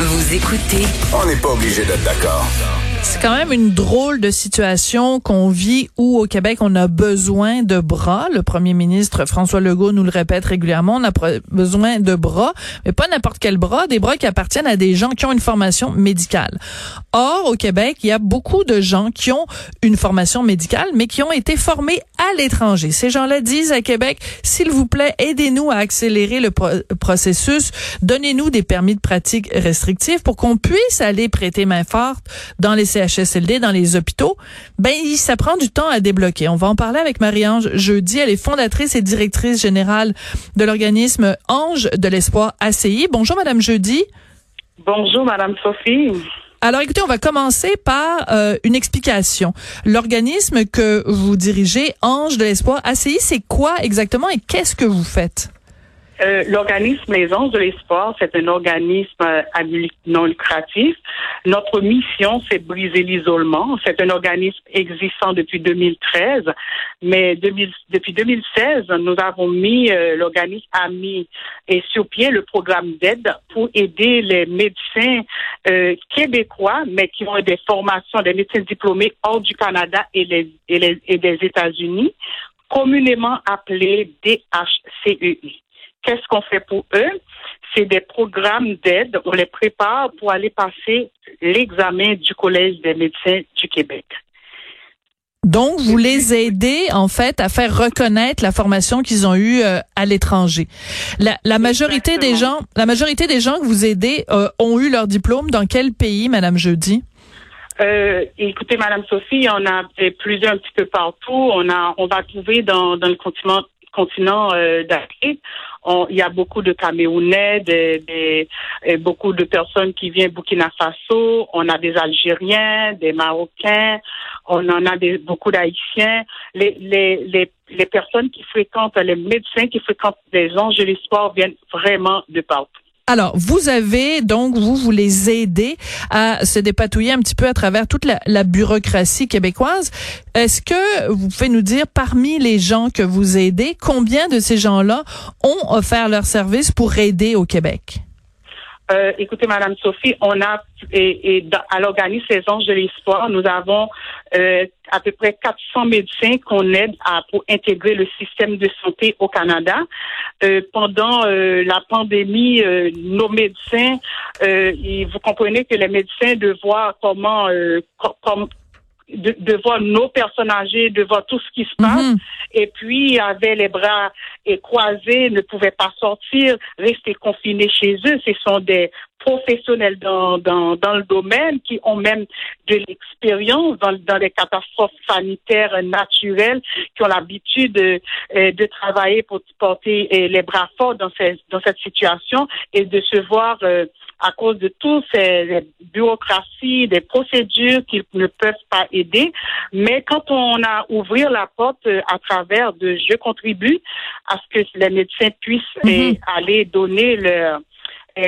Vous écoutez. On n'est pas obligé d'être d'accord. C'est quand même une drôle de situation qu'on vit où au Québec on a besoin de bras. Le premier ministre François Legault nous le répète régulièrement, on a besoin de bras, mais pas n'importe quel bras, des bras qui appartiennent à des gens qui ont une formation médicale. Or, au Québec, il y a beaucoup de gens qui ont une formation médicale, mais qui ont été formés à l'étranger. Ces gens-là disent à Québec, s'il vous plaît, aidez-nous à accélérer le processus, donnez-nous des permis de pratique restrictifs pour qu'on puisse aller prêter main forte dans les CHSLD, dans les hôpitaux, ben ça prend du temps à débloquer. On va en parler avec Marie-Ange jeudi. Elle est fondatrice et directrice générale de l'organisme Ange de l'Espoir ACI. Bonjour, Madame Jeudi. Bonjour, Madame Sophie. Alors écoutez, on va commencer par euh, une explication. L'organisme que vous dirigez, Ange de l'Espoir ACI, c'est quoi exactement et qu'est-ce que vous faites? Euh, l'organisme Les Anges de l'Espoir, c'est un organisme euh, non lucratif. Notre mission, c'est briser l'isolement. C'est un organisme existant depuis 2013, mais depuis 2016, nous avons mis, euh, l'organisme a mis et sur pied le programme d'aide pour aider les médecins québécois, mais qui ont des formations, des médecins diplômés hors du Canada et des États-Unis, communément appelés DHCEI. Qu'est-ce qu'on fait pour eux? C'est des programmes d'aide. On les prépare pour aller passer l'examen du Collège des médecins du Québec. Donc, vous les aidez en fait à faire reconnaître la formation qu'ils ont eue euh, à l'étranger. La, majorité des gens, la majorité des gens que vous aidez euh, ont eu leur diplôme dans quel pays, Madame Jeudi? Euh, Écoutez, Madame Sophie, on a plusieurs un petit peu partout. On a, on va trouver dans, dans le continent continent euh, d'Afrique. Il y a beaucoup de Camerounais, beaucoup de personnes qui viennent Burkina Faso. On a des Algériens, des Marocains. On en a beaucoup d'Haïtiens. Les personnes qui fréquentent, les médecins qui fréquentent les anges de l'espoir viennent vraiment de partout. Alors, vous avez donc, vous, vous les aidez à se dépatouiller un petit peu à travers toute la, la bureaucratie québécoise. Est-ce que vous pouvez nous dire, parmi les gens que vous aidez, combien de ces gens-là ont offert leur service pour aider au Québec? Euh, écoutez, Madame Sophie, on a et, et à l'organisme Anges de l'Histoire, nous avons euh, à peu près 400 médecins qu'on aide à pour intégrer le système de santé au Canada. Euh, pendant euh, la pandémie, euh, nos médecins, vous comprenez que les médecins de voir comment comme de, de, voir nos personnes âgées, de voir tout ce qui se passe. Mhm. Et puis, avaient les bras croisés, ne pouvaient pas sortir, rester confinés chez eux. Ce sont des professionnels dans, dans, dans le domaine qui ont même de l'expérience dans, dans les catastrophes sanitaires naturelles, qui ont l'habitude de, euh, de travailler pour porter euh, les bras forts dans, ces, dans cette situation et de se voir euh, à cause de toutes ces bureaucraties, des procédures qui ne peuvent pas aider. Mais quand on a ouvert la porte à travers de je contribue à ce que les médecins puissent mhm. aller donner leur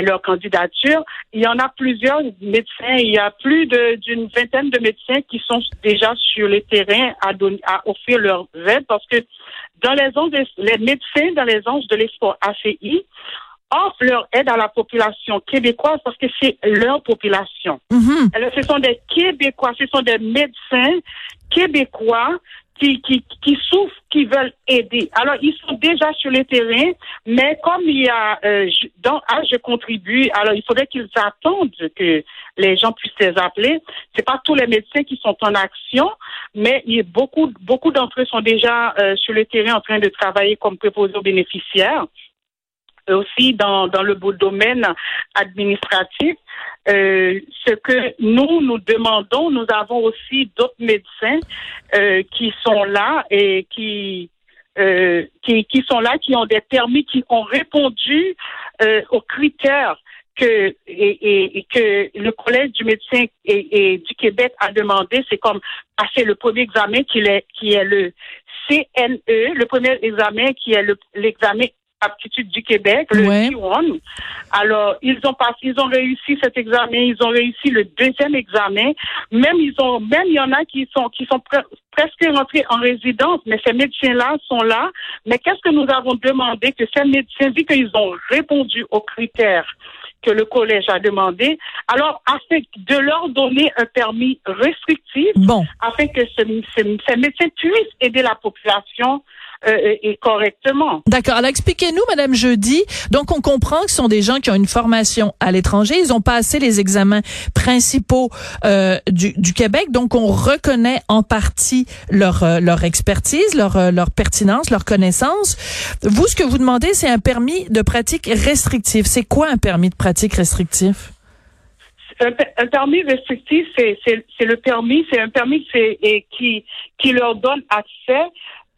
leur candidature. Il y en a plusieurs médecins. Il y a plus d'une vingtaine de médecins qui sont déjà sur le terrain à, offrir leur aide parce que dans les ondes, les médecins dans les anges de l'espoir ACI offrent leur aide à la population québécoise parce que c'est leur population. Mhm. Alors, ce sont des Québécois, ce sont des médecins québécois qui, qui, qui souffrent, qui veulent aider. Alors, ils sont déjà sur le terrain, mais comme il y a, euh, dans ah, je contribue, alors il faudrait qu'ils attendent que les gens puissent les appeler. C'est pas tous les médecins qui sont en action, mais il y a beaucoup, beaucoup d'entre eux sont déjà euh, sur le terrain en train de travailler comme préposés aux bénéficiaires aussi dans, dans le domaine administratif. Euh, ce que nous, nous demandons, nous avons aussi d'autres médecins euh, qui sont là et qui, euh, qui, qui sont là, qui ont des permis, qui ont répondu euh, aux critères que et, que le collège du médecin et, du Québec a demandé, c'est comme passer le premier examen qui est qui est le CNE, le premier examen qui est l'examen aptitude du Québec, le T1. Alors, ils ont passé, ils ont réussi cet examen, ils ont réussi le deuxième examen. Même ils ont, même il y en a qui sont qui sont presque rentrés en résidence, mais ces médecins-là sont là. Mais qu'est-ce que nous avons demandé que ces médecins, vu qu'ils ont répondu aux critères que le collège a demandé. Alors, afin de leur donner un permis restrictif, bon. afin que ce, ces médecins puissent aider la population euh, et correctement. D'accord. Alors expliquez-nous, Madame Jeudi. Donc on comprend que ce sont des gens qui ont une formation à l'étranger. Ils ont passé les examens principaux euh, du, du, Québec. Donc on reconnaît en partie leur euh, leur expertise, leur euh, leur pertinence, leur connaissance. Vous, ce que vous demandez, c'est un permis de pratique restrictif. C'est quoi un permis de pratique restrictif? Un, un, permis restrictif, c'est le permis, c'est un permis et qui, qui leur donne accès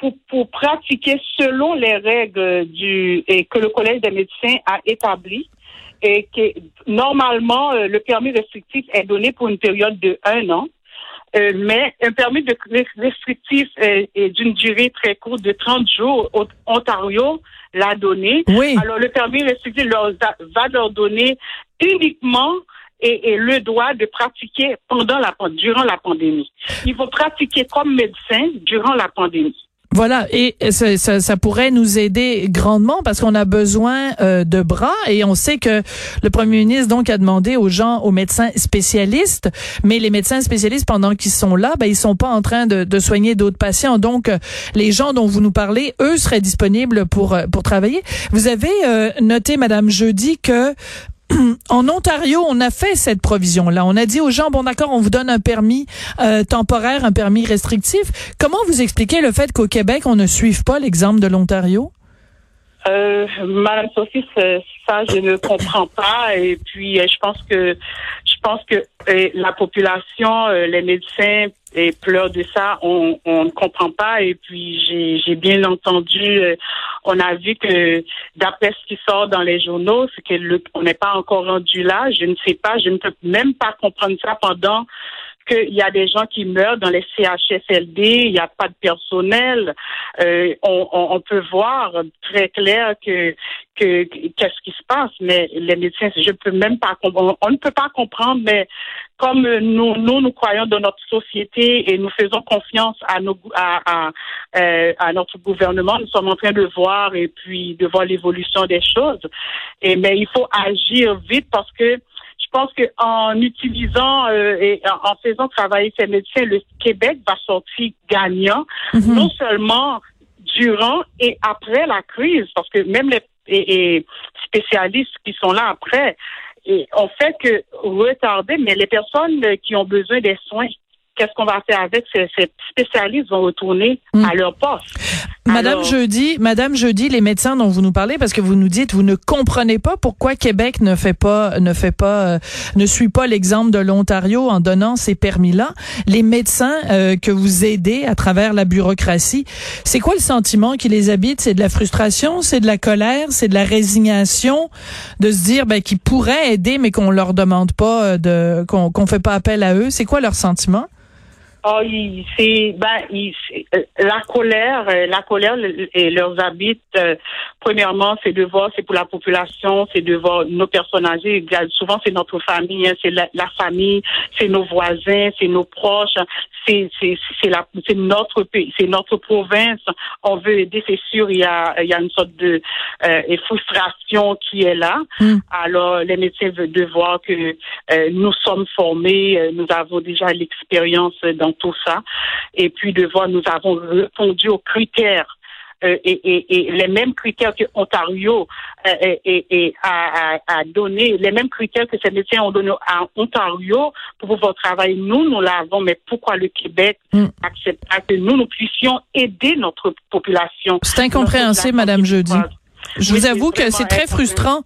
pour, pour, pratiquer selon les règles du et que le collège des médecins a établi et que normalement euh, le permis restrictif est donné pour une période de un an. Euh, mais un permis de restrictif est, d'une durée très courte de 30 jours. Ontario l'a donné. Oui. Alors le permis restrictif leur, va leur donner uniquement et, et, le droit de pratiquer pendant la durant la pandémie. Il faut pratiquer comme médecin durant la pandémie. Voilà, et ça, ça, ça, pourrait nous aider grandement parce qu'on a besoin euh, de bras et on sait que le premier ministre donc a demandé aux gens, aux médecins spécialistes, mais les médecins spécialistes pendant qu'ils sont là, ben ils sont pas en train de, soigner d'autres patients. Donc les gens dont vous nous parlez, eux seraient disponibles pour euh, pour travailler. Vous avez euh, noté, Madame Jeudi, que en Ontario, on a fait cette provision-là. On a dit aux gens, bon d'accord, on vous donne un permis euh, temporaire, un permis restrictif. Comment vous expliquez le fait qu'au Québec, on ne suive pas l'exemple de l'Ontario? Euh, Madame Sophie, ça, je ne comprends pas. Et puis, euh, je pense que pense que euh, la population, les médecins et pleurent de ça. On, ne comprend pas. Et puis, j'ai bien entendu. on a vu que d'après ce qui sort dans les journaux, c'est que le, on n'est pas encore rendu là. Je ne sais pas. Je ne peux même pas comprendre ça pendant qu'il y a des gens qui meurent dans les CHSLD, il n'y a pas de personnel? Euh, on, on, peut voir très clair que que qu'est-ce qui se passe, mais les médecins, je peux même pas. On ne peut pas comprendre, mais comme nous, nous, nous croyons dans notre société et nous faisons confiance à nos à, à, euh, à notre gouvernement, nous sommes en train de voir et puis de voir l'évolution des choses. Et mais il faut agir vite parce que pense qu'en utilisant euh, et en faisant travailler ces médecins, le Québec va sortir gagnant, mhm. non seulement durant et après la crise, parce que même les spécialistes qui sont là après, et on fait que retarder, mais les personnes qui ont besoin des soins qu'est-ce qu'on va faire avec ces, spécialistes vont retourner hmm. à leur poste. Madame Jeudi, Madame Jeudi, les médecins dont vous nous parlez, parce que vous nous dites, vous ne comprenez pas pourquoi Québec ne fait pas, ne fait pas, euh, ne suit pas l'exemple de l'Ontario en donnant ces permis-là. Les médecins euh, que vous aidez à travers la bureaucratie, c'est quoi le sentiment qui les habite? C'est de la frustration, c'est de la colère, c'est de la résignation, de se dire ben, qu'ils pourraient aider, mais qu'on leur demande pas euh, de, qu'on qu'on fait pas appel à eux? C'est quoi leur sentiment? Oh, c'est ben, euh, la colère, euh, la colère et leurs habits. Euh, premièrement, c'est de voir, c'est pour la population, c'est de voir nos personnes âgées. Souvent, c'est notre famille, hein, c'est la, famille, c'est nos voisins, c'est nos proches, c'est c'est c'est la c'est notre pays, c'est notre province. On veut aider, c'est sûr. Il y a il y a une sorte de euh, frustration qui est là. Hmm. Alors, les médecins veulent de voir que nous sommes formés, nous avons déjà l'expérience dans tout ça. Et puis de voir, nous avons répondu aux critères euh, et, les mêmes critères que Ontario euh, et, a, donné, les mêmes critères que ces médecins ont donné à Ontario pour pouvoir travailler. Nous, nous l'avons, mais pourquoi le Québec mm. accepte pas que nous, nous puissions aider notre population? C'est incompréhensible, Madame Jeudi. Je vous avoue que c'est très frustrant.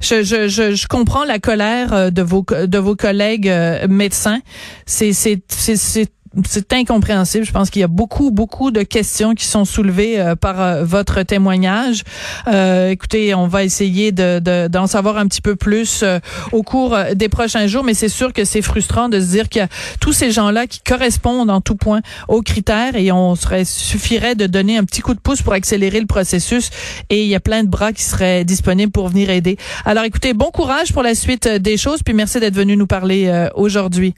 Je, je, je, je, comprends la colère euh, de vos de vos collègues médecins. C'est c'est c'est c'est incompréhensible. Je pense qu'il y a beaucoup, beaucoup de questions qui sont soulevées euh, par euh, votre témoignage. Euh, écoutez, on va essayer de, d'en savoir un petit peu plus au cours des prochains jours, mais c'est sûr que c'est frustrant de se dire qu'il y a tous ces gens-là qui correspondent en tout point aux critères et on serait suffirait de donner un petit coup de pouce pour accélérer le processus et il y a plein de bras qui seraient disponibles pour venir aider. Alors écoutez, bon courage pour la suite des choses, puis merci d'être venu nous parler aujourd'hui.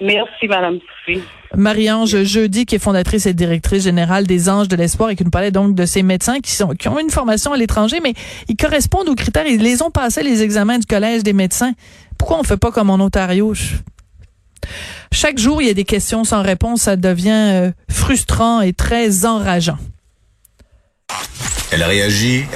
Merci, Madame Sophie. Marie-Ange Jeudi, qui est fondatrice et directrice générale des Anges de l'Espoir et qui nous parlait donc de ces médecins qui sont qui ont une formation à l'étranger, mais ils correspondent aux critères. Ils les ont passés les examens du Collège des médecins. Pourquoi on fait pas comme en Ontario? Chaque jour, il y a des questions sans réponse. Ça devient euh, frustrant et très enrageant. Elle réagit